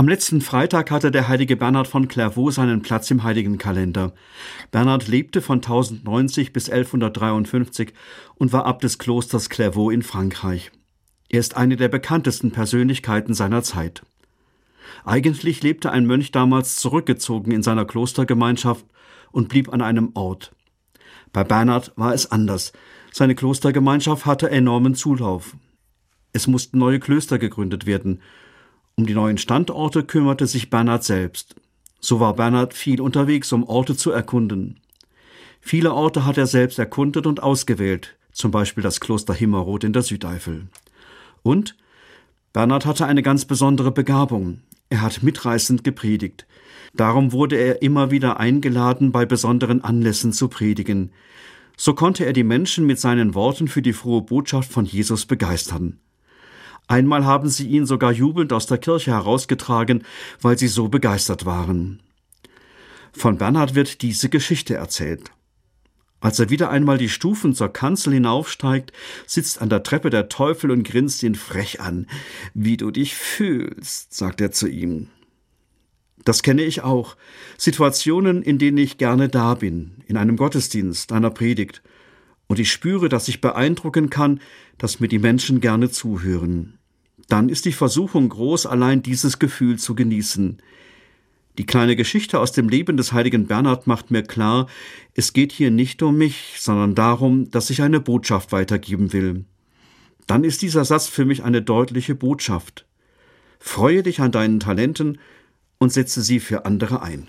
Am letzten Freitag hatte der heilige Bernhard von Clairvaux seinen Platz im heiligen Kalender. Bernhard lebte von 1090 bis 1153 und war Abt des Klosters Clairvaux in Frankreich. Er ist eine der bekanntesten Persönlichkeiten seiner Zeit. Eigentlich lebte ein Mönch damals zurückgezogen in seiner Klostergemeinschaft und blieb an einem Ort. Bei Bernhard war es anders. Seine Klostergemeinschaft hatte enormen Zulauf. Es mussten neue Klöster gegründet werden. Um die neuen Standorte kümmerte sich Bernhard selbst. So war Bernhard viel unterwegs, um Orte zu erkunden. Viele Orte hat er selbst erkundet und ausgewählt, zum Beispiel das Kloster Himmerod in der Südeifel. Und Bernhard hatte eine ganz besondere Begabung. Er hat mitreißend gepredigt. Darum wurde er immer wieder eingeladen, bei besonderen Anlässen zu predigen. So konnte er die Menschen mit seinen Worten für die frohe Botschaft von Jesus begeistern. Einmal haben sie ihn sogar jubelnd aus der Kirche herausgetragen, weil sie so begeistert waren. Von Bernhard wird diese Geschichte erzählt. Als er wieder einmal die Stufen zur Kanzel hinaufsteigt, sitzt an der Treppe der Teufel und grinst ihn frech an. Wie du dich fühlst, sagt er zu ihm. Das kenne ich auch. Situationen, in denen ich gerne da bin, in einem Gottesdienst, einer Predigt. Und ich spüre, dass ich beeindrucken kann, dass mir die Menschen gerne zuhören dann ist die Versuchung groß, allein dieses Gefühl zu genießen. Die kleine Geschichte aus dem Leben des heiligen Bernhard macht mir klar, es geht hier nicht um mich, sondern darum, dass ich eine Botschaft weitergeben will. Dann ist dieser Satz für mich eine deutliche Botschaft. Freue dich an deinen Talenten und setze sie für andere ein.